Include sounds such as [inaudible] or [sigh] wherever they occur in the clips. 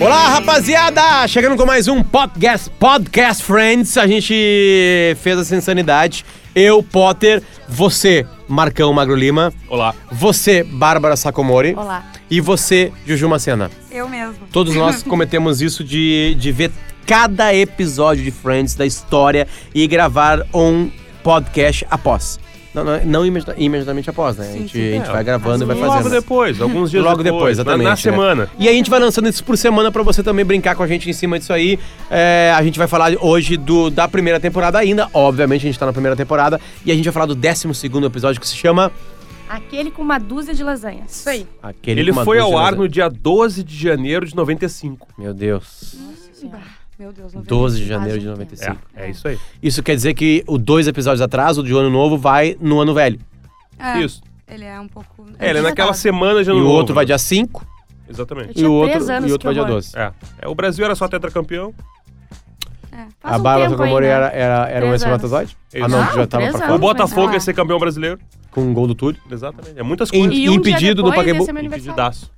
Olá, rapaziada! Chegando com mais um podcast, podcast Friends. A gente fez essa insanidade. Eu, Potter, você, Marcão Magro Lima, Olá. você, Bárbara Sacomori Olá. e você, Juju Macena. Eu mesmo. Todos nós [laughs] cometemos isso de, de ver cada episódio de Friends da história e gravar um podcast após. Não, não, não imedi- imediatamente após, né? a gente, a gente vai gravando e vai Logo fazendo. depois, alguns dias Logo depois, na- exatamente. Na, né? semana. E aí a gente vai lançando isso por semana pra você também brincar com a gente em cima disso aí. É, a gente vai falar hoje do, da primeira temporada ainda. Obviamente a gente tá na primeira temporada. E a gente vai falar do 12 segundo episódio que se chama... Aquele com uma dúzia de lasanhas. Isso aí. Aquele Ele com uma foi ao ar no dia 12 de janeiro de 95. Meu Deus. Meu Deus, 12 de janeiro de 95. É, é isso aí. Isso quer dizer que o dois episódios atrás, o de ano novo, vai no ano velho. É, Isso. Ele é um pouco. É, ele é naquela semana de E ano o novo, outro vai né? dia 5 Exatamente. e tinha o outro, três anos, e o outro que vai dia horror. 12. É. É, o Brasil era só tetracampeão. É, faz A um Bárbara tempo Sacomori aí, né? era, era, era um Três espermatozoide? Ah, não, Não, já tava três pra anos. fora. O Botafogo mas- ia ser campeão brasileiro. Com um gol do Túlio. Exatamente. É muitas coisas. E um dia impedido do depois Pacaembu. meu aniversário. Impedidaço.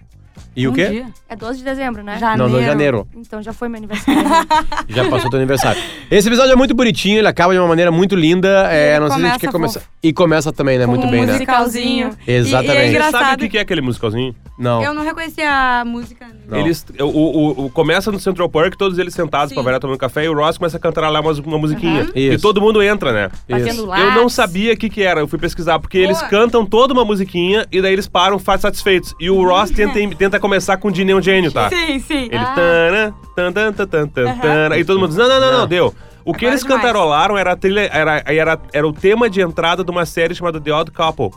E o Um quê? dia. É 12 de dezembro, né? Janeiro. Não, 2 de janeiro. Então já foi meu aniversário. [laughs] Já passou teu aniversário. Esse episódio é muito bonitinho, ele acaba de uma maneira muito linda. É, não sei se a gente quer começa começar. E começa também, né? muito Com bem, um né? musicalzinho. Exatamente. E, e é Você engraçado. sabe o que é aquele musicalzinho? Não. Eu não reconheci a música. Não. Eles, o, o, o- começa no Central Park, todos eles sentados Sim. pra variar tomando café, e o Ross começa a cantar lá uma, uma musiquinha. Uhum. E Isso. todo mundo entra, né? Lápis. Eu não sabia o que, que era, eu fui pesquisar, porque eles Boa. cantam toda uma musiquinha e daí eles param faz satisfeitos. E o Ross tenta, [laughs] tenta começar com o Diney é um gênio, tá? Sim, sim. Ele Ah. tana, tan, tan, tan, tan, tan, e todo mundo diz, não, não, não, não, Não. deu. O que Agora eles é demais. cantarolaram era, a trilha, era, era, era o tema de entrada de uma série chamada The Odd Couple.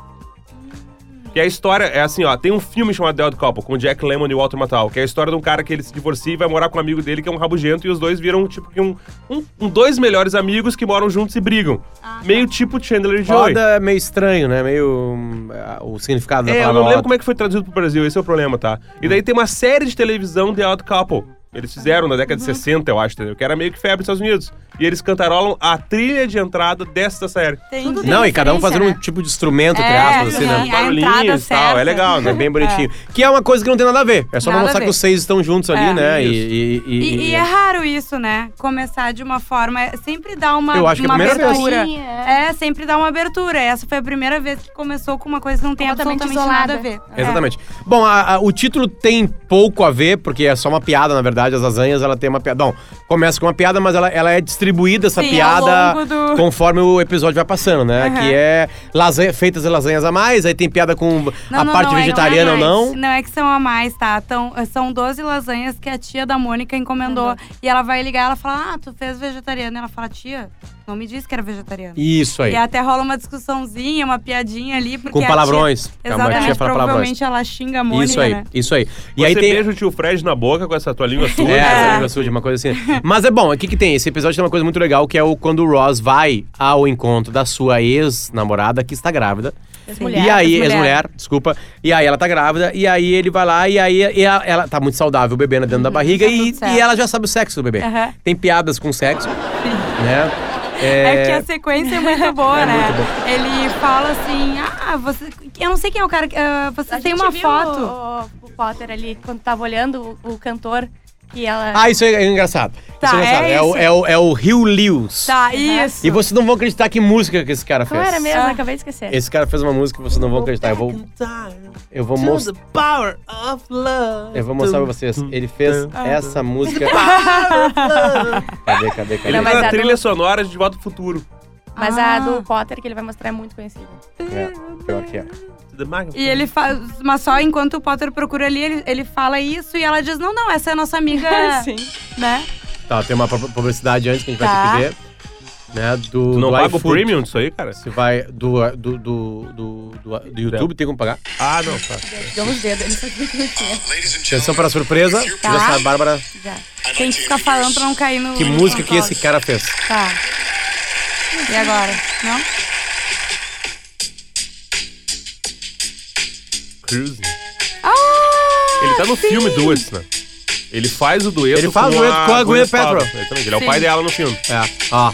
Que a história é assim, ó, tem um filme chamado The Odd Couple, com Jack Lemmon e o Walter Matthau, que é a história de um cara que ele se divorcia e vai morar com um amigo dele que é um rabugento, e os dois viram, tipo, que um, um, um- dois melhores amigos que moram juntos e brigam. Ah, tá. Meio tipo Chandler e Joey. Foda é meio estranho, né? Meio. ah, o significado da É, eu palavra. não lembro como é que foi traduzido pro Brasil, esse é o problema, tá? E daí tem uma série de televisão The Odd Couple. Eles fizeram na década de 60, eu acho, entendeu? Que era meio que febre nos Estados Unidos. E eles cantarolam a trilha de entrada dessa série. Tudo tem Não, e cada um fazendo referência, um tipo de instrumento, entre É, aspas, assim, sim. né? Barulhinhos e tal, certa. é legal, É né? bem bonitinho. [laughs] Que é uma coisa que não tem nada a ver. É só pra mostrar que os seis estão juntos ali, É. né? Isso. E, e, E, e é raro isso, né? Começar de uma forma. é- Sempre dá uma, Eu acho que é a uma primeira vez. abertura. Sim, é. sempre dá uma abertura. Essa foi a primeira vez que começou com uma coisa que não tem absolutamente nada a isolada. ver. Exatamente. Bom, a- a- o título tem pouco a ver, porque é só uma piada, na verdade. As lasanhas, ela tem uma piada. Não, começa com uma piada, mas ela, ela é distribuída, essa Sim, piada, do- conforme o episódio vai passando, né? Aham. Que é lasanha, feitas lasanhas a mais, aí tem piada com Não, a não, parte não, é- vegetariana ou não. é mais. não. Não é que são a mais, tá? Tão, são 12 lasanhas que a tia da Mônica encomendou. E ela vai ligar ela fala: Ah, tu fez vegetariana. Ela fala: Tia, não me disse que era vegetariana. Isso aí. E até rola uma discussãozinha, uma piadinha ali. Porque Com a palavrões. Tia, A tia exatamente, fala provavelmente ela xinga a Mônica, Isso aí, né? isso aí. E Você aí tem. beija o tio Fred na boca com essa tua língua É, É. língua suja, uma coisa assim. [laughs] Mas é bom, o que que tem? Esse episódio tem uma coisa muito legal, que é o quando o Ross vai ao encontro da sua ex-namorada, que está grávida. Ex-mulher, e aí, ex-mulher. ex-mulher, desculpa. E aí ela tá grávida, e aí ele vai lá, e aí e ela, ela tá muito saudável, o bebê dentro da barriga, tá e, e ela já sabe o sexo do bebê. Aham. Tem piadas com sexo, né? É que a sequência é muito boa, É né? muito. Ele fala assim: Ah, você. Eu não sei quem é o cara. que- ah, você A tem gente uma viu foto. O, o Potter ali, quando tava olhando o, o cantor, que ela... Ah, isso é engraçado. Tá, isso é engraçado. é o, isso. é, o, é o Hugh Lewis. Tá, isso. E vocês não vão acreditar que música que esse cara fez. Qual era mesmo? Ah. Acabei de esquecer. Esse cara fez uma música que vocês não vão acreditar. Eu vou, eu vou mostrar. Eu vou mostrar pra vocês. Ele fez essa música. Cadê, cadê, cadê? Ele Não, tá na a trilha do- sonora de De Volta ao Futuro. Mas Ah. a do Potter, que ele vai mostrar, é muito conhecida. É, pior que é. E ele faz. Mas só enquanto o Potter procura ali, ele, ele fala isso e ela diz: Não, não, essa é a nossa amiga. [laughs] Sim. Né? Tá, tem uma pu- publicidade antes que a gente vai Tá. ter que ver. Né, do, Tu não do paga o iFood. premium disso aí, cara? Se vai do, do, do, do, do, do YouTube, tem como pagar. Ah, não, tá. Deu uns dedos, ele sabia que não tinha. Atenção para a surpresa. Tá. Já sabe, Bárbara, Já. Tem que ficar falando pra não cair no. que música que esse cara fez. Tá. E agora? Não? Cruising. Ah! Ele tá no filme Duets, né? Ele faz o dueto Ele faz com o dueto com a Gwyneth Paltrow. Exatamente, Ele é o Sim. pai dela no filme. É, ó.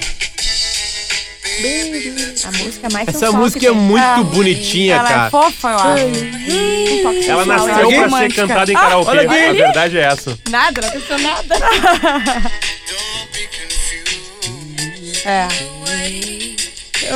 A música mais Essa música é muito Ah, bonitinha, Ela é cara. fofa, eu acho. Um toque Ela nasceu é pra ser cantada em Ah, karaokê. olha aqui. A verdade é essa. Nada, não aconteceu nada. [laughs] É.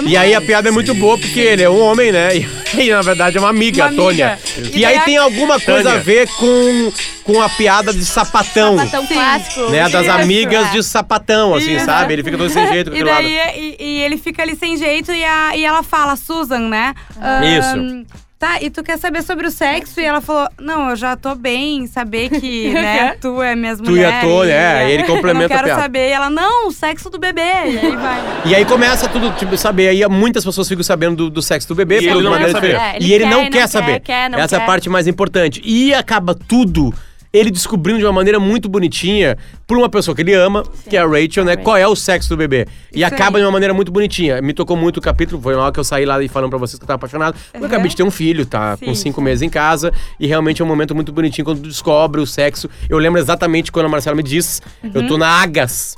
E aí a piada é muito boa porque ele é um homem, né? [laughs] E, na verdade é uma amiga, Uma a Tônia. amiga. E, E aí daí tem alguma coisa Tânia. a ver com, com a piada de sapatão. Sapatão Sim. clássico. Né, das Isso, amigas é. de sapatão, assim, Isso. sabe? Ele fica todo sem jeito com E aquele lado. daí, e, e ele fica ali sem jeito e, a, e ela fala, Susan, né? Ahn, Tá, e tu quer saber sobre o sexo? E ela falou, não, eu já tô bem, saber que, né, [laughs] tu é minhas Tu e a. Tônia, é, e ele complementa Eu não a quero piada. saber. E ela, não, o sexo do bebê. E aí vai. E aí começa tudo, tipo, saber. Aí muitas pessoas ficam sabendo do, do sexo do bebê. E por ele não quer saber. É, ele e ele quer não quer, não quer, saber. quer, não Essa é a parte mais importante. E acaba tudo ele descobrindo de uma maneira muito bonitinha por uma pessoa que ele ama, que é a Rachel, né? Qual é o sexo do bebê. E Isso acaba aí. de uma maneira muito bonitinha. Me tocou muito o capítulo, foi lá que eu saí lá e falando pra vocês que eu tava apaixonado. Eu acabei de ter um filho, tá? Com Sim, cinco sim. meses em casa. E realmente é um momento muito bonitinho quando tu descobre o sexo. Eu lembro exatamente quando a Marcela me disse: eu Uhum. tô na Agas.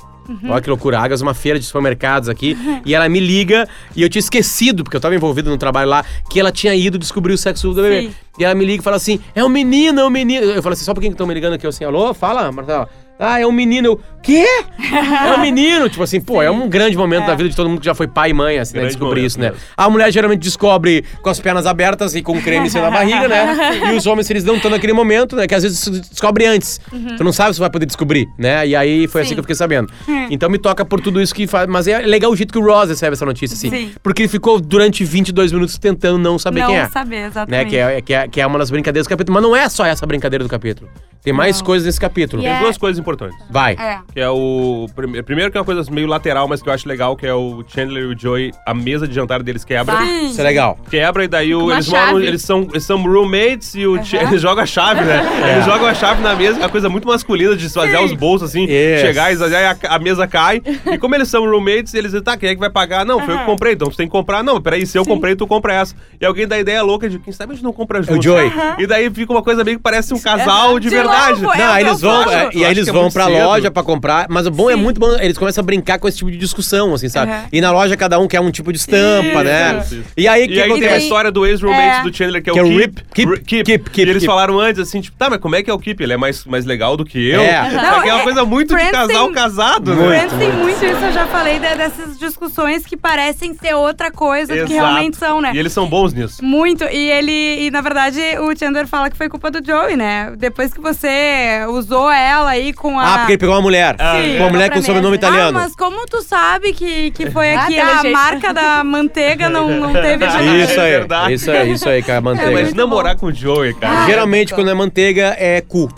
Olha que loucura, a uma feira de supermercados aqui. e ela me liga e eu tinha esquecido, porque eu tava envolvido no trabalho lá, que ela tinha ido descobrir o sexo do bebê. Sim. E ela me liga e fala assim: é um menino, é um menino. Eu falo assim: só por que estão me ligando aqui? Eu assim, alô, fala, Marcela. Ah, é um menino. Eu, quê? É um menino. Tipo assim, pô, é um grande momento da vida de todo mundo que já foi pai e mãe, assim, né? Descobrir isso, né? mesmo. A mulher geralmente descobre com as pernas abertas e com creme em cima da barriga, né? E os homens, eles não estão naquele momento, né? Que às vezes descobre antes. Tu não sabe se vai poder descobrir, né? E aí foi assim Sim. que eu fiquei sabendo. Então me toca por tudo isso que faz. Mas é legal o jeito que o Ross recebe essa notícia, assim. Sim. Porque ele ficou durante 22 minutos tentando não saber não quem é. saber, Né? exatamente. Que é, que, é, que é uma das brincadeiras do capítulo. Mas não é só essa brincadeira do capítulo. Tem mais coisas nesse capítulo. Tem Yeah. duas coisas importantes. Vai. É. Que é o. prime- Primeiro, que é uma coisa meio lateral, mas que eu acho legal, que é o Chandler e o Joey, a mesa de jantar deles quebra. Sim. Isso é legal. Quebra e daí o- uma eles moram. chave. Eles são, eles são roommates e o Ch- [laughs] eles jogam a chave, né? [laughs] Eles jogam a chave na mesa, uma coisa muito masculina de esvaziar os bolsos assim, Yes. chegar e esvaziar e a, a mesa cai. [laughs] E como eles são roommates, eles dizem, tá, quem é que vai pagar? Não, foi eu que comprei, então tu tem que comprar. Não, peraí, se eu comprei, tu compra essa. E alguém dá ideia louca de quem sabe a gente não compra junto. É o Joey. E daí fica uma coisa meio que parece um casal de, De verdade. novo, é Não, o aí que eles eu vão. falo. é, e aí acho eles que é vão pra cedo. loja pra comprar. Mas o bom é Sim. muito bom. Eles começam a brincar com esse tipo de discussão, assim, sabe? Uhum. E na loja cada um quer um tipo de estampa, Isso. né? Isso. E aí o que E aí tem a história do ex-roommate É. do Chandler, que é Que é o Keep. Keep, Keep. Keep, Keep, E eles falaram antes, assim, tipo, tá, mas como é que é o Keep? Ele é mais, mais legal do que eu? É. Só Não, é uma é- coisa muito de Friends casal tem- casado, né? Muito. Friends tem muito isso, eu já falei de- dessas discussões que parecem ser outra coisa do que realmente são, né? E eles são bons nisso. Muito. E ele. E na verdade, o Chandler fala que foi culpa do Joey, né? Depois que você usou ela aí com a. Ah, porque ele pegou uma mulher. Sim. Uma mulher com sobrenome mesa. Ah, italiano. mas como tu sabe que, que foi Ah, aqui pelo a jeito. marca da manteiga não, não [laughs] teve Ah, Isso é aí. verdade. Isso aí, isso aí, cara, É, manteiga. mas namorar com o Joey, cara. Geralmente, quando é manteiga, é cu.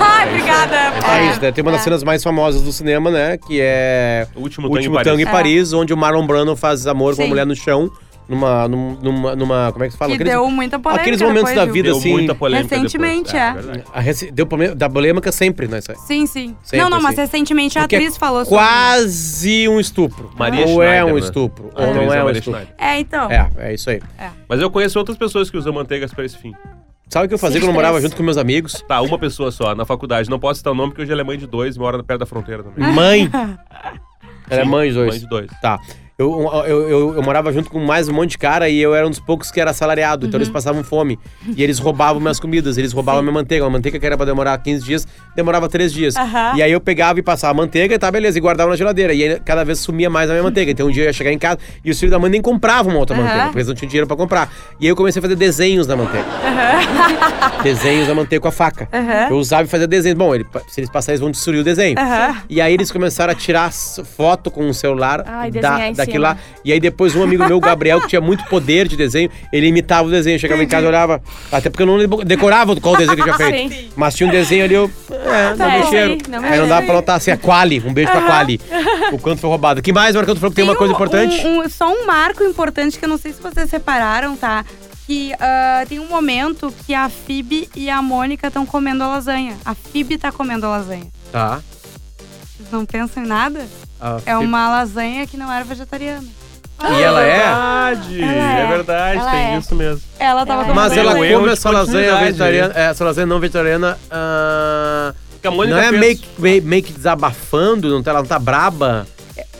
Ai, [laughs] obrigada. É isso, né? Tem uma das cenas mais famosas do cinema, né? Que é O último, tango em Tango em Paris. Paris, onde o Marlon Brando faz amor com uma mulher no chão. Numa, num- numa, numa, como é que se fala? Que Aqueles- deu muita polêmica. aqueles momentos da vida, Deu assim, muita polêmica recentemente, depois. é. A rece- Deu polê- da polêmica sempre, né? Sim, sim. Sempre, não, não, mas assim. recentemente a Porque atriz é falou sobre. Quase um estupro. Maria ou é Schneider, um né? estupro, ou não é é um Maria estupro. Schneider. É, então. É, é isso aí. Mas eu conheço outras pessoas que usam manteigas pra esse fim. Sabe o que eu fazia Sim, quando eu morava junto com meus amigos? Tá, uma pessoa só, na faculdade. Não posso citar o nome porque hoje ela é mãe de dois e mora perto da fronteira também. Mãe. [laughs] Ela é mãe de dois. Mãe de dois. Tá. Eu, eu, eu, eu morava junto com mais um monte de cara e eu era um dos poucos que era assalariado. Então eles passavam fome. E eles roubavam minhas comidas, eles roubavam minha manteiga. Uma manteiga que era pra demorar 15 dias, demorava 3 dias. Aham. E aí eu pegava e passava a manteiga e tá, beleza, e guardava na geladeira. E aí cada vez sumia mais a minha manteiga. Então um dia eu ia chegar em casa e os filhos da mãe nem compravam uma outra Aham. manteiga, porque eles não tinham dinheiro pra comprar. E aí eu comecei a fazer desenhos na manteiga. [laughs] desenhos na manteiga com a faca. Eu usava e fazia desenho. Bom, ele- se eles passarem, eles vão destruir o desenho. E aí eles começaram a tirar foto com o celular Ai, da, lá. E aí depois um amigo meu, o Gabriel, que tinha muito poder de desenho, ele imitava o desenho. Chegava em casa e olhava. Até porque eu não decorava qual desenho que eu tinha [laughs] feito. Sim. Mas tinha um desenho ali, eu. É, não É, mexeram. aí, não Aí não mexeram. dá pra notar assim, a Quali. Um beijo pra Quali. O quanto foi roubado. que mais, Marcão? Tu falou que tem uma coisa importante? um- um- só um marco importante que eu não sei se vocês separaram, tá? Que ah, tem um momento que a Phoebe e a Mônica estão comendo a lasanha. A Phoebe tá comendo a lasanha. Tá. Não pensam em nada? A É uma lasanha que não era vegetariana. E ela é? Verdade, Ela é é. verdade, Ela tem é. isso mesmo. Ela tava Ela é. comendo Mas ela come essa lasanha vegetariana. É, essa lasanha não vegetariana. ah, Mônica não é meio, que- meio, meio que desabafando, não tá, ela não tá braba.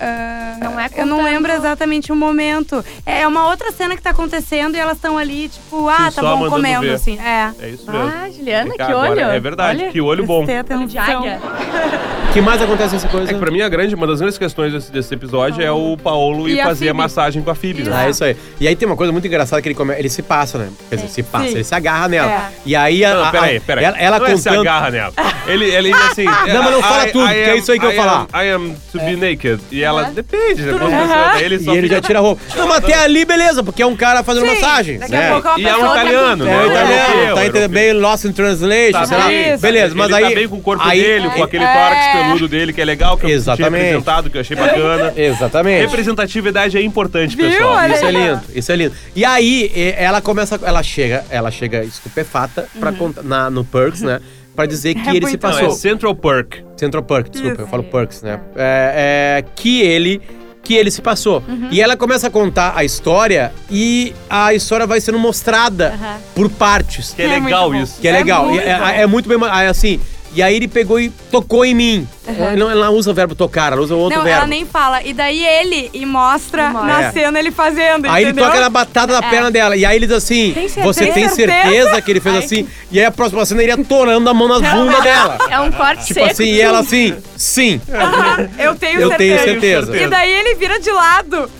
Ah, Não é Eu não lembro exatamente o momento. É uma outra cena que tá acontecendo e elas estão ali, tipo, ah, Sim, tá bom, comendo, ver. assim. É. É isso mesmo. Ah, Juliana, que olho. É verdade, Olha, que olho bom. Olho de águia. [laughs] O que mais acontece nessa coisa? É que pra mim a grande, uma das grandes questões desse, desse episódio é o Paolo E ir a fazer a Phoebe. massagem com a Phoebe, né? Ah, isso aí. E aí tem uma coisa muito engraçada que ele come... ele se passa, né? Quer dizer, se passa, Sim. ele se agarra nela. É. E aí a, Não, peraí, peraí. ela, ela não é se contando agarra nela. Ele, ele assim... [laughs] Não, mas não fala tudo, porque é isso aí que eu I vou falar. Am, I am to be naked. E ela, depende, você... Ele e só ele já fica- tira a roupa. Não, mas até ali, beleza, porque é um cara fazendo Sim, massagem. Daqui né? a pouco é uma E é um pessoa outra italiano, cultura. É, Não, italiano, europeu, tá entendendo bem Lost in Translation, Tá sei lá. bem. Beleza, mas ele aí. tá bem com o corpo aí, dele, com aquele é. Tórax peludo dele, que é legal, que eu tinha Exatamente. representado, que eu achei bacana. [laughs] Exatamente. Representatividade é importante, Viu? pessoal. Olha Isso é aí, ó. lindo, isso é lindo. E aí, e- ela começa, ela chega, ela chega estupefata pra contar, na, no Perks, né? Pra dizer que É ele se muito Não, passou. é Central Perk. Central Perk, desculpa, Isso. eu falo Perks, né? É, é, que ele que ele se passou. E ela começa a contar a história e a história vai sendo mostrada Aham. por partes. Que é, É muito legal bom. isso. Que é, É legal. muito E é, bom. é muito bem. aí, Assim. E aí ele pegou e tocou em mim. Ela, não, ela não usa o verbo tocar, ela usa outro Não, verbo. ela nem fala. E daí ele e mostra, E mostra. na É. cena ele fazendo, Aí ele entendeu? toca na batata da perna dela. E aí ele diz assim: Tem certeza? Você tem Certeza? certeza que ele fez Ai, assim? E aí a próxima cena ele ia torando a mão nas bundas dela. É um corte Tipo seco. assim, e ela assim, sim. Aham, eu tenho Eu tenho certeza. certeza. E daí ele vira de lado.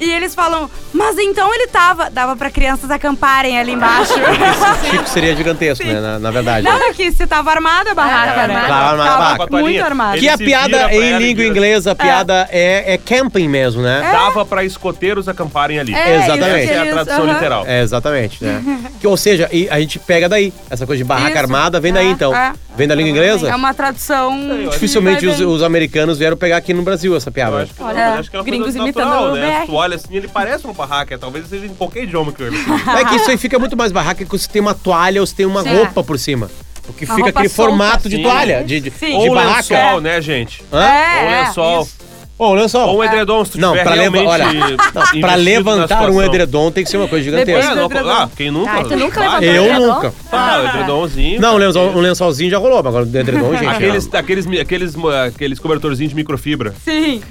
E eles falam, mas então ele tava. Dava pra crianças acamparem ali embaixo. [laughs] Chico seria gigantesco, né? Na, na verdade. Não, é que se tava armada a barraca, Ah, né? armada. Tava armada a barraca. muito Ele armada. Que a piada em língua inglesa, a piada é, é camping mesmo, né? Dava pra escoteiros acamparem ali. É, Exatamente. Essa é a tradução aham. literal. É, exatamente, né? [laughs] que, ou seja, e a gente pega daí. Essa coisa de barraca Isso. armada vem daí, É, então. é. Vem da língua inglesa? É uma tradução. Dificilmente os, os americanos vieram pegar aqui no Brasil essa Eu piada. acho que, Olha, acho que é uma gringos coisa imitando natural, o né? Tu olha assim, ele parece uma barraca. Talvez seja em qualquer idioma que eu É que isso aí fica muito mais barraca que você tem uma toalha ou você tem uma Sim. roupa por cima. Porque Uma fica roupa aquele solta, formato de sim. toalha, de, de, Sim. de Ou barraca. lençol, né, gente? Hã? É, Ou é, lençol. isso. Ou lençol. Ou um edredom, se tu Não, tiver pra, leva, realmente olha, não, pra investido na levantar um situação. edredom tem que ser uma coisa É, gigantesca. não, edredom. ah, quem nunca? Ah, tu nunca levantou Eu edredom? nunca. Ah, o edredomzinho. Não, um lençol, um lençolzinho já rolou, mas agora o edredom, [laughs] gente. Aqueles, aqueles, aqueles, aqueles cobertorzinhos de microfibra. Sim.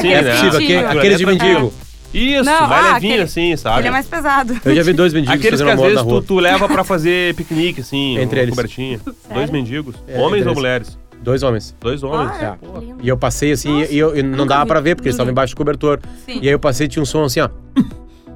Sim, é né? possível, aquele- Aquilo aqueles de é mendigo. Isso, Não, mais ah, levinho aquele- assim, sabe? Ele é mais pesado. Eu já vi dois [laughs] mendigos Aqueles que fazendo às amor na vezes rua. tu, tu leva pra fazer piquenique, assim, [laughs] Entre eles. cobertinha. Dois mendigos. É, Homens ou mulheres? Dois homens. Dois homens. Ah, é. Lindo. E eu passei assim, e eu, e não dava pra ver, porque eles estavam embaixo do cobertor. Sim. E aí eu passei e tinha um som assim, ó. [coughs]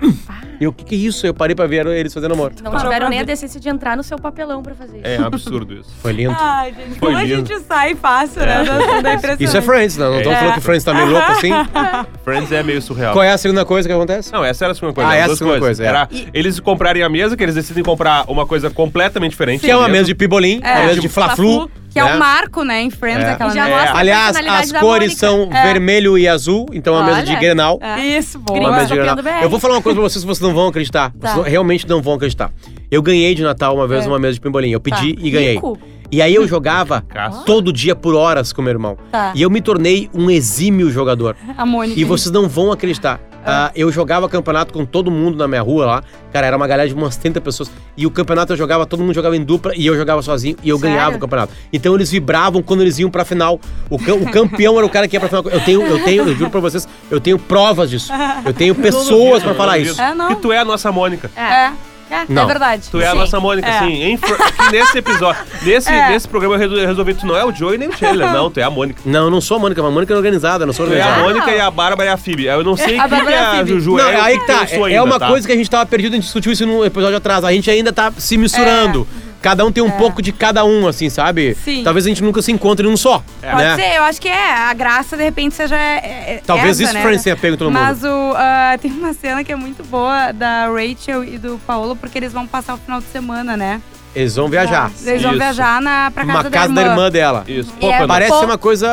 [coughs] E o que, que é isso? Eu parei pra ver eles fazendo amor. Não Parou tiveram nem a decência de entrar no seu papelão pra fazer isso. É absurdo isso. Foi lindo. Ai, gente, Foi como a lindo. gente sai fácil, né? Da, da impressionante. Isso é Friends, não? Não estamos É. falando que Friends tá meio louco assim? [laughs] Friends é meio surreal. Qual é a segunda coisa que acontece? Não, essa era a segunda coisa. Ah, essa é a segunda coisas. coisa, é. Era eles comprarem a mesa, que eles decidem comprar uma coisa completamente diferente. Que é uma mesa de pibolim, É. uma mesa de fla-flu. Que é um marco, né, em Friends, É. aquela já mostra- Aliás, as cores são É. vermelho e azul, então é uma mesa de. Grenal. É. Isso, boa. Uma mesa de Grenal. Eu vou falar uma coisa pra vocês que vocês não vão acreditar. Tá. Vocês realmente não vão acreditar. Eu ganhei de Natal uma vez É. uma mesa de pimbolim. Eu pedi Tá. e ganhei. Rico. E aí eu jogava todo dia por horas com meu irmão. Tá. E eu me tornei um exímio jogador. A Mônica. E vocês não vão acreditar. Ah, eu jogava campeonato com todo mundo na minha rua lá. Cara, era uma galera de umas 30 pessoas. E o campeonato eu jogava, todo mundo jogava em dupla e eu jogava sozinho e eu Sério? ganhava o campeonato. Então eles vibravam quando eles iam pra final. O, o campeão era o cara que ia pra final. Eu tenho, eu tenho, eu juro pra vocês, eu tenho provas disso. Eu tenho pessoas pra falar isso. É, não. Que tu é a nossa Mônica. É. É, Não. é verdade. Tu é a Sim. nossa Mônica, É. assim. Em, Fr- aqui nesse episódio. [laughs] Nesse, É. nesse programa eu resolvi, tu não é o Joey nem o Chandler. [laughs] Não, tu é a Mônica. Não, eu não sou a Mônica, mas a Mônica é organizada, não sou Tu é a organizada. Mônica e a Bárbara e a Phoebe. Eu não sei o que, e a a. Juju Não, é. aí que tá. eu sou É ainda, uma tá? coisa que a gente tava perdido, a gente discutiu isso no episódio atrás. A gente ainda tá se misturando. Cada um tem um pouco de cada um, assim, sabe? Sim. Talvez a gente nunca se encontre num só. É. Pode né? ser, eu acho que é. A graça, de repente, seja. é- é- Talvez essa, isso né? Friends tenha pego todo mundo. Mas o, ah, tem uma cena que é muito boa da Rachel e do Paulo, porque eles vão passar o final de semana, né? Eles vão viajar. Eles vão Isso. viajar na, pra casa, Uma casa da irmã dela. Isso, é Poconos. Parece ser uma coisa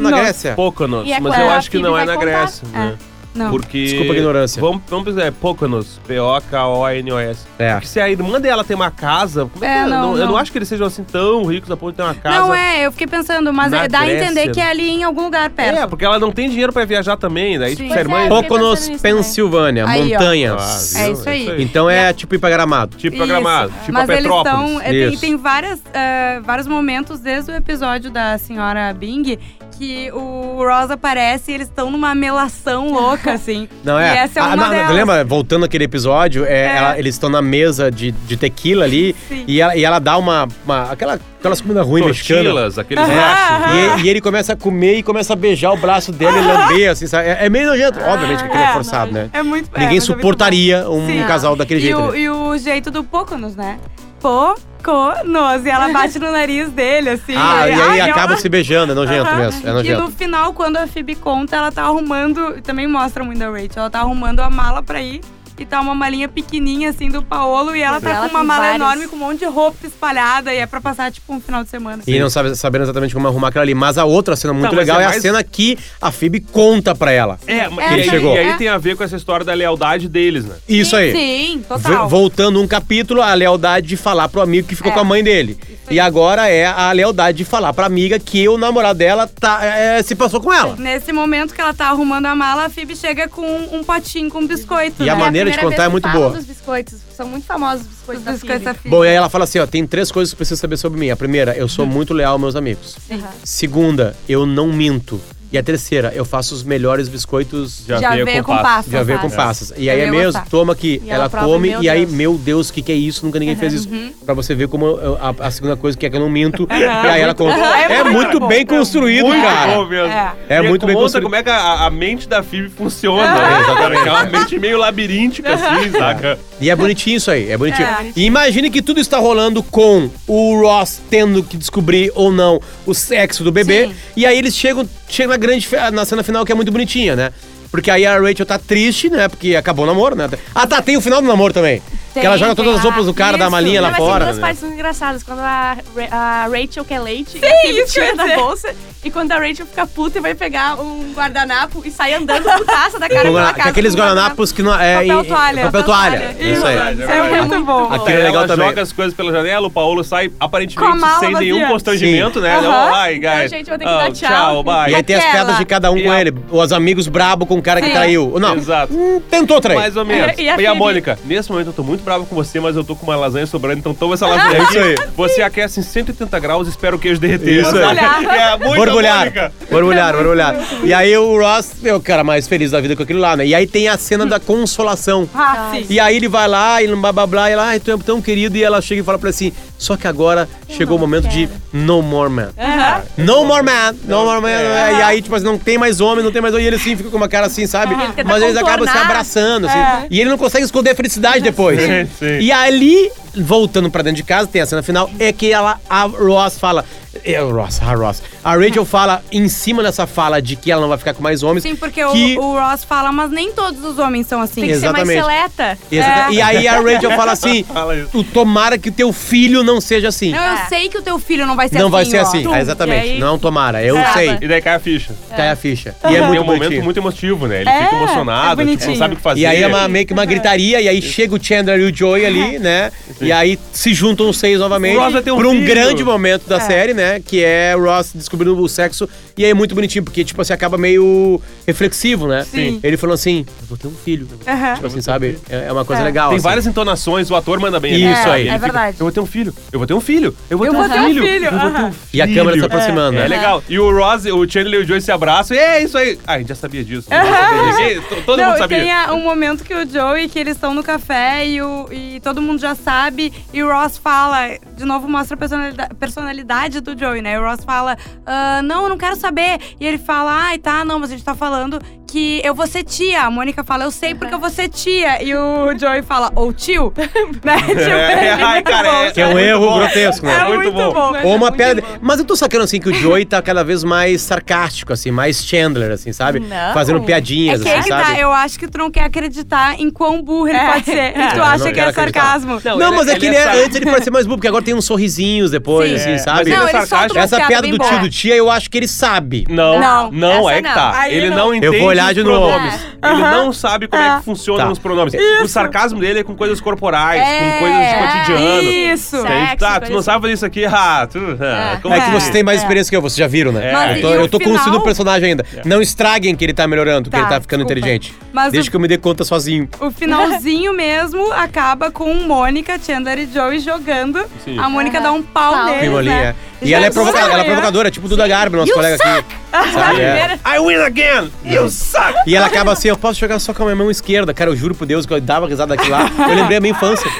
na não. Grécia. Poconos, é mas eu acho que não é na contar. Grécia. É. Não. Porque. Desculpa a ignorância. Vamos, vamos dizer, Poconos. P-O-K-O-N-O-S. É. Porque se a irmã dela tem uma casa. Como é É, é? não, Eu não. não acho que eles sejam assim tão ricos a ponto de ter uma casa. Não, é, eu fiquei pensando, mas é- dá a Grécia. entender que é ali em algum lugar perto. É, porque ela não tem dinheiro pra viajar também. Daí, Sim. tipo, a irmã. É. Poconos. Pensilvânia, Aí, montanhas. Ah, É viu? isso aí. Então é tipo ir pra Gramado. Tipo Isso. programado. Tipo Mas a eles Petrópolis. estão. Tem, tem várias, eh, vários momentos desde o episódio da senhora Bing que o Ross aparece e eles estão numa melação louca, [laughs] assim. Não é? E essa é Ah, uma não, delas. lembra, voltando aquele episódio, é, ela- eles estão na mesa de, de tequila ali e ela, e ela dá uma. uma- aquela, aquelas comidas ruins mexicanas. Aqueles rachos. aham. E, e ele começa a comer e começa a beijar o braço dele e [laughs] lamber, assim, sabe? É, é meio nojento. Obviamente que aquilo é É, forçado, né? É muito é, Ninguém é muito suportaria um Sim. casal daquele jeito. E o, né? e o jeito do Poconos, né? Poconos. E ela bate no nariz dele, assim. Ah, e aí ai, acabam eu- se beijando, é nojento Aham. mesmo. É E nojento. no final, quando a Phoebe conta, ela tá arrumando. Também mostra muito a Rachel. Ela tá arrumando a mala pra ir. E tá uma malinha pequenininha, assim, do Paolo. E ela tá Ela com uma mala várias. enorme, com um monte de roupa espalhada. E é pra passar, tipo, um final de semana. E não sabe, sabendo exatamente como arrumar aquilo ali. Mas a outra cena muito Tá, mas legal é é, a mais- cena que a Phoebe conta pra ela. É, mas É, e, aí, chegou. e aí É. tem a ver com essa história da lealdade deles, né? Isso aí. Sim, V- total. Voltando um capítulo, a lealdade de falar pro amigo que ficou É. com a mãe dele. E agora é a lealdade de falar pra amiga que o namorado dela tá, é, se passou com ela. Nesse momento que ela tá arrumando a mala, a Phoebe chega com um potinho com biscoito. E a né? maneira de contar é muito boa. dos biscoitos. São muito famosos os biscoitos Os da biscoitos da Phoebe. Bom, e aí ela fala assim, ó, tem três coisas que você precisa saber sobre mim. A primeira, eu sou muito leal aos meus amigos. Aham. Segunda, eu não minto. E a terceira, eu faço os melhores biscoitos Já, Já veio veio com com passo. passa. de haver com Passas. passas. E aí é mesmo, gostar. toma aqui. E ela prova, come e aí, Deus. meu Deus, o que, que é isso? Nunca ninguém fez isso. Pra você ver como eu- a, a segunda coisa que é que eu não minto. E aí ela conta. É É, muito bom. bem construído, Muito cara. bom mesmo. É. É muito bem conta construído. como é que a, a mente da Phoebe funciona. É, né? Exatamente. É uma mente meio labiríntica, assim, saca? E é bonitinho isso aí, é bonitinho. É. E imagine que tudo está rolando com o Ross tendo que descobrir ou não o sexo do bebê. Sim. E aí eles chegam, chegam na grande na cena final que é muito bonitinha, né? Porque aí a Rachel tá triste, né? Porque acabou o namoro, né? Ah, tá, tem o final do namoro também. que ela joga todas tem as roupas do cara, da isso. malinha Não, lá mas tem fora. duas né? partes muito engraçadas. Quando a, a Rachel quer leite e a Phoebe tira da bolsa. E quando a Rachel fica puta e vai pegar um guardanapo e sai andando putaça da cara Com pela casa. aqueles guardanapos que não é. Papel em- toalha. Papel toalha. Isso, Isso aí. verdade, É muito bom. Aquilo é ela legal também. joga as coisas pela janela, o Paulo sai aparentemente sem nenhum constrangimento, né? Aham. ai, guys. Gente, eu vou ter que Oh, dar tchau. Tchau, bye. E aí tem as piadas de cada um E com a- ele. Os amigos brabo com o cara que traiu. Não, Exato. hum, tentou trair. Mais ou menos. E E a? Mônica, nesse momento eu tô muito bravo com você, mas eu tô com uma lasanha sobrando, então toma essa lasanha [laughs] É aqui. isso aí. Você aquece em 180 graus e espera o queijo derreter. Isso aí. [laughs] É muito Borbulhar, Mônica. borbulhar, borbulhar. E aí o Ross é o cara mais feliz da vida com aquilo lá, né? E aí tem a cena da consolação. Ah, sim. E aí ele vai lá, ele blá blá blá, e ela, ai, tu é tão querido, e ela chega e fala pra ele assim, só que agora chegou o momento de no more man. No more man, no more man. E aí, tipo assim, não tem mais homem, não tem mais homem, e ele assim fica com uma cara assim, sabe? Ele tenta Mas eles acabam se abraçando, assim. É. E ele não consegue esconder a felicidade depois. Sim, sim. E ali, voltando pra dentro de casa, tem a cena final, é que ela, a Ross fala. É, o Ross, a Ross. A Rachel [laughs] fala em cima dessa fala de que ela não vai ficar com mais homens. Sim, porque que... o, o Ross fala, mas nem todos os homens são assim. Tem que ser Exatamente. mais seleta. É. E aí a [laughs] Rachel fala assim. [laughs] "Tu tomara que o teu filho não seja assim. Não, eu É. sei que o teu filho não vai ser Não assim. vai ser ó. assim. É, exatamente. E aí- Não tomara. Eu É. sei. E daí cai a ficha. Cai a ficha. E é Tem muito um momento muito emotivo, né? Ele É, fica emocionado, é tipo, não sabe o que fazer. E aí é uma, meio que uma gritaria, e aí chega o Chandler e o Joey ali, né? E aí se juntam os seis novamente O Ross vai ter um por um filho. grande momento da série, né? Que é Ross descobrindo o sexo. E aí é muito bonitinho, porque, tipo assim, acaba meio reflexivo, né? Sim. Ele falou assim: eu vou ter um filho. Aham. Tipo assim, sabe? É é uma coisa É. legal. Tem assim. várias entonações, o ator manda bem. Isso né? aí. É fica, verdade. Eu vou ter um filho, eu vou ter um filho, eu vou Eu ter vou um ter um filho. filho, eu vou ter um aham. E a câmera se filho. aproximando, É né? legal. E o Ross, o Chandler e o Joey se abraçam. E é isso aí. Ah, a gente já sabia disso. sabia. To- Todo não, mundo sabia. tem a- um momento que o Joey, que eles estão no café e, o, e todo mundo já sabe, e o Ross fala, de novo mostra a personalidade, personalidade do Joey, né? E o Ross fala, "Ah, não, eu não quero saber. E ele fala, ai, tá, não, mas a gente tá falando que eu vou ser tia. A Mônica fala, eu sei porque eu vou ser tia. E o Joey fala, ou tio, [laughs] né? [laughs] Tipo, É, é ai, cara, bom. é- Que é um erro bom. grotesco, né? É muito muito bom. bom. Ou uma muito pedra. bom. Mas eu tô sacando assim que o Joey tá cada vez mais sarcástico, assim, mais Chandler, assim, sabe? Não. Fazendo É piadinhas, que aí assim, que tá, sabe? eu acho que tu não quer acreditar em quão burro ele É. pode ser. E tu É, acha que é sarcasmo. Não, Não, ele- mas é que é ele é- antes ele parecia mais burro, porque agora tem uns sorrisinhos depois, Sim. assim, É, sabe? Não, é ele Essa piada do tio do tia, eu acho que ele sabe. Não, Não, é que tá. Ele não. Eu entende vou olhar os de novo. pronomes. Ele Aham. não sabe como é Ah. que funcionam Tá. os pronomes. O sarcasmo dele é com coisas corporais, É. com coisas de cotidiano. Isso. Entende? Sexo, Tá, tu coisa não sabe fazer isso aqui? Ah, tu, ah, como É que É, você tem mais é. experiência que eu, vocês já viram, né? É. Mas eu tô, e o eu tô final? construindo o personagem ainda. Não estraguem que ele tá melhorando, que Tá, ele tá ficando desculpa. inteligente. Mas Deixa o- que eu me dê conta sozinho. O finalzinho [laughs] mesmo acaba com Mônica, Chandler e Joey jogando. Sim. A Mônica dá um pau neles, ali, né? é. E ela é, provoca- Duda ela é provocadora, tipo Duda Garbi, nosso colega aqui. Sabe? [laughs] É. I win again! You suck! E ela acaba assim, eu posso jogar só com a minha mão esquerda. Cara, eu juro por Deus que eu dava risada daquilo lá. Eu lembrei a minha infância.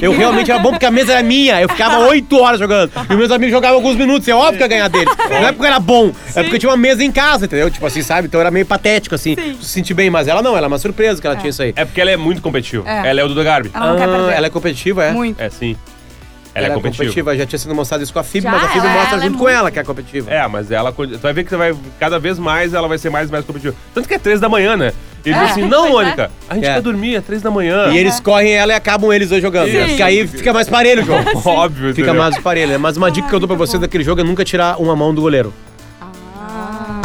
Eu realmente era bom porque a mesa era minha. Eu ficava oito horas jogando. E meus amigos jogavam alguns minutos. É óbvio que eu ia ganhar deles. Não é porque eu era bom. É porque eu tinha uma mesa em casa, entendeu? Tipo assim, sabe? Então era meio patético, assim. Se sentir bem. Mas ela não, ela é uma surpresa que ela tinha isso aí. É porque ela é muito competitiva. É. Ela é o Duda Garbi. Ela perder. ela é competitiva, é? Muito. É, sim. Ela, é competitiva. Já tinha sido mostrado isso com a Já, mas a Phoebe ela- mostra ela é junto com muito. ela que é competitiva. É, mas ela. Tu vai ver que você vai. Cada vez mais ela vai ser mais e mais competitiva. Tanto que é três da manhã, né? E ele É, diz assim: não, pois é. Mônica, a gente É. quer dormir, é três da manhã. E eles correm ela e acabam eles dois jogando. Sim. Porque aí fica mais parelho o jogo. [laughs] Óbvio, Fica entendeu? mais parelho, né? Mas uma dica que eu dou pra vocês daquele jogo é nunca tirar uma mão do goleiro.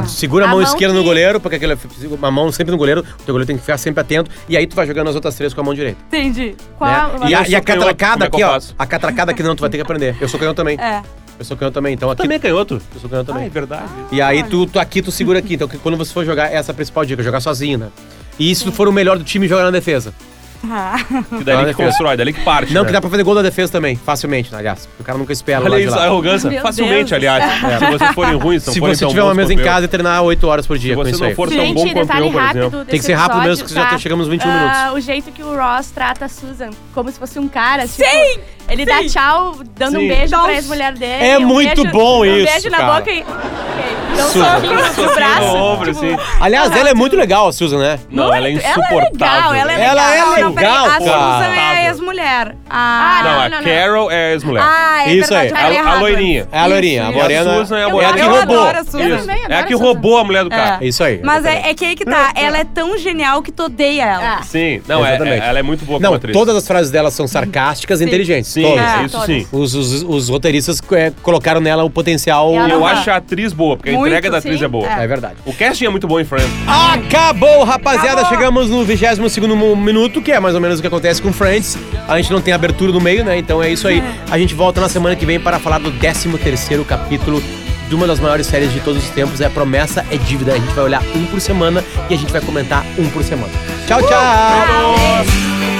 Segura a, A mão, mão esquerda no que- goleiro, porque aquele, uma mão sempre no goleiro, o teu goleiro tem que ficar sempre atento, e aí tu vai jogando as outras três com a mão direita. Entendi. Qual né? a- E, a, e a catracada é que aqui, ó. A catracada aqui não, tu vai ter que aprender. Eu sou canhoto também. É. Eu sou canhoto também, então aqui. Também é canhoto. Eu sou canhoto Ah, também. é verdade. E aí tu, tu aqui, tu segura aqui. Então que quando você for jogar, essa é a principal dica, jogar sozinho, né? E se tu for o melhor do time, joga na defesa. Ah. Que dali Olha que constrói, dali que parte. Não, né? que dá pra fazer gol da defesa também, facilmente, né, aliás. O cara nunca espera lá Olha de isso, lá. a arrogância. Meu Facilmente, Deus. aliás. Se vocês forem ruins, Se forem você tão tiver uma mesa em casa e treinar 8 horas por dia Se com você isso não aí. for tão Gente, bom quanto eu, por exemplo. Tem que ser rápido episódio, mesmo, que já tá? tá- chegamos nos 21 Ah, minutos. O jeito que o Ross trata a Susan, como se fosse um cara. Sim! ele dá tchau, dando Sim. um beijo Dá pra um- ex-mulher dele. É um muito beijo- bom um isso, beijo na cara. boca e... Susan. soquinho no Soquinho braço. no ombro, tipo, assim. Aliás, ela é muito legal, a Susan, né? Não, ela é. Ela é insuportável. legal, ela é Ela é Não, não, peraí, legal, A cara. Susan é a ex-mulher. Ah, A... Não, não, a não, não. Carol é a ex-mulher. Ah, é Isso aí. eu A, a loirinha. É a loirinha, a E a morena. Susan é a morena. É a que eu roubou. a É a que a roubou a mulher do cara. É isso aí. Mas é, é que aí que tá. [laughs] Ela é tão genial que tu odeia ela. Ah. Sim, não, é, Exatamente. é- ela é muito boa Não, como atriz. todas as frases dela são sarcásticas e inteligentes. Sim, todas. É, isso todas. sim. Os, os, os roteiristas é, colocaram nela o potencial. Ela eu Aham. acho a atriz boa, porque a entrega da atriz sim. é boa. É verdade. O casting é muito bom em Friends. Acabou, rapaziada. Chegamos no 22 minuto, que é mais ou menos o que acontece com Friends. A gente não tem abertura no meio, né? Então é isso aí. A gente volta na semana que vem para falar do 13 capítulo de uma das maiores séries de todos os tempos. É Promessa é Dívida. A gente vai olhar um por semana e a gente vai comentar um por semana. Tchau, tchau! Beijo.